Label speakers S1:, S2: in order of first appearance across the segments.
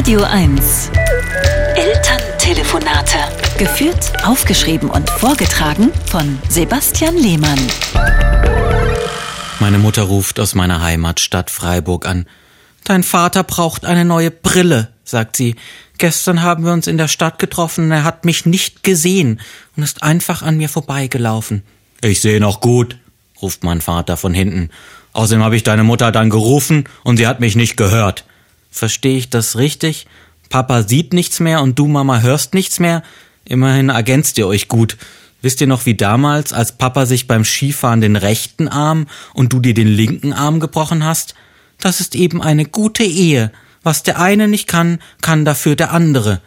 S1: Radio 1. Elterntelefonate. Geführt, aufgeschrieben und vorgetragen von Sebastian Lehmann.
S2: Meine Mutter ruft aus meiner Heimatstadt Freiburg an. Dein Vater braucht eine neue Brille, sagt sie. Gestern haben wir uns in der Stadt getroffen und er hat mich nicht gesehen und ist einfach an mir vorbeigelaufen. Ich sehe noch gut, ruft mein Vater von hinten. Außerdem habe ich deine Mutter dann gerufen und sie hat mich nicht gehört. Verstehe ich das richtig? Papa sieht nichts mehr und du, Mama, hörst nichts mehr? Immerhin ergänzt ihr euch gut. Wisst ihr noch wie damals, als Papa sich beim Skifahren den rechten Arm und du dir den linken Arm gebrochen hast? Das ist eben eine gute Ehe. Was der eine nicht kann, kann dafür der andere.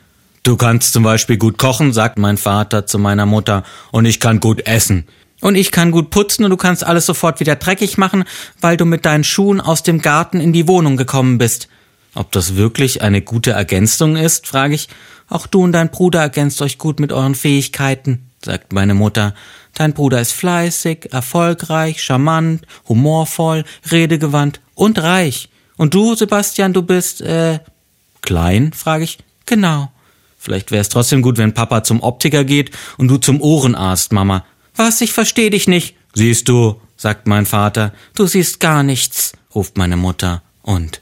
S2: Du kannst zum Beispiel gut kochen, sagt mein Vater zu meiner Mutter, und ich kann gut essen. Und ich kann gut putzen und du kannst alles sofort wieder dreckig machen, weil du mit deinen Schuhen aus dem Garten in die Wohnung gekommen bist. Ob das wirklich eine gute Ergänzung ist, frage ich. Auch du und dein Bruder ergänzt euch gut mit euren Fähigkeiten, sagt meine Mutter. Dein Bruder ist fleißig, erfolgreich, charmant, humorvoll, redegewandt und reich. Und du, Sebastian, du bist, äh, klein, frage ich. Genau. Vielleicht wäre es trotzdem gut, wenn Papa zum Optiker geht und du zum Ohrenarzt, Mama. Was, ich versteh dich nicht. Siehst du, sagt mein Vater. Du siehst gar nichts, ruft meine Mutter und